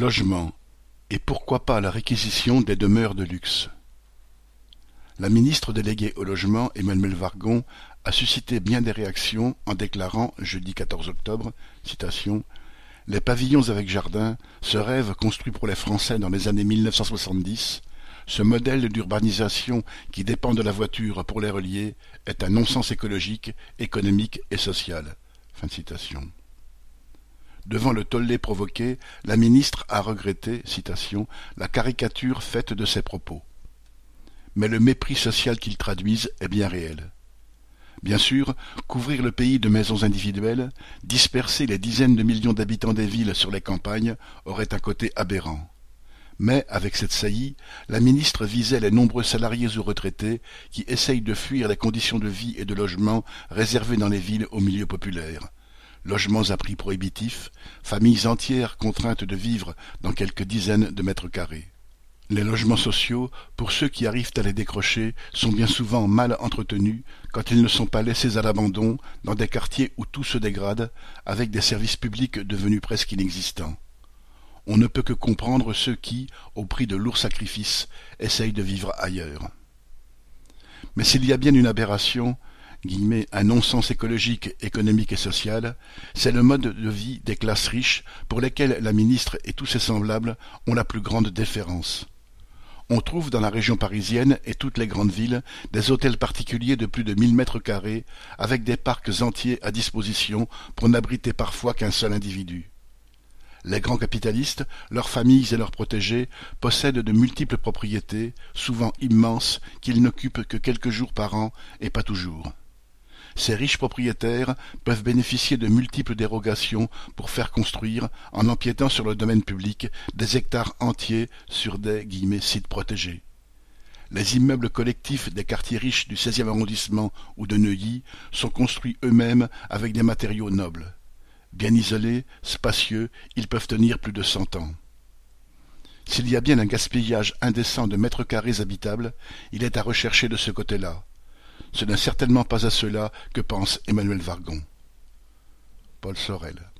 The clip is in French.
Logement, et pourquoi pas la réquisition des demeures de luxe La ministre déléguée au logement, Emmanuel Vargon, a suscité bien des réactions en déclarant, jeudi 14 octobre, citation, Les pavillons avec jardin, ce rêve construit pour les Français dans les années 1970, ce modèle d'urbanisation qui dépend de la voiture pour les relier, est un non-sens écologique, économique et social. Fin citation. Devant le tollé provoqué, la ministre a regretté, citation, la caricature faite de ses propos. Mais le mépris social qu'ils traduisent est bien réel. Bien sûr, couvrir le pays de maisons individuelles, disperser les dizaines de millions d'habitants des villes sur les campagnes, aurait un côté aberrant. Mais, avec cette saillie, la ministre visait les nombreux salariés ou retraités qui essayent de fuir les conditions de vie et de logement réservées dans les villes aux milieux populaires logements à prix prohibitifs, familles entières contraintes de vivre dans quelques dizaines de mètres carrés. Les logements sociaux, pour ceux qui arrivent à les décrocher, sont bien souvent mal entretenus quand ils ne sont pas laissés à l'abandon dans des quartiers où tout se dégrade, avec des services publics devenus presque inexistants. On ne peut que comprendre ceux qui, au prix de lourds sacrifices, essayent de vivre ailleurs. Mais s'il y a bien une aberration, un non-sens écologique, économique et social, c'est le mode de vie des classes riches pour lesquelles la ministre et tous ses semblables ont la plus grande déférence. On trouve dans la région parisienne et toutes les grandes villes des hôtels particuliers de plus de mille mètres carrés, avec des parcs entiers à disposition pour n'abriter parfois qu'un seul individu. Les grands capitalistes, leurs familles et leurs protégés possèdent de multiples propriétés, souvent immenses, qu'ils n'occupent que quelques jours par an et pas toujours. Ces riches propriétaires peuvent bénéficier de multiples dérogations pour faire construire, en empiétant sur le domaine public, des hectares entiers sur des sites protégés. Les immeubles collectifs des quartiers riches du XVIe arrondissement ou de Neuilly sont construits eux-mêmes avec des matériaux nobles. Bien isolés, spacieux, ils peuvent tenir plus de cent ans. S'il y a bien un gaspillage indécent de mètres carrés habitables, il est à rechercher de ce côté-là. Ce n'est certainement pas à cela que pense Emmanuel Vargon. Paul Sorel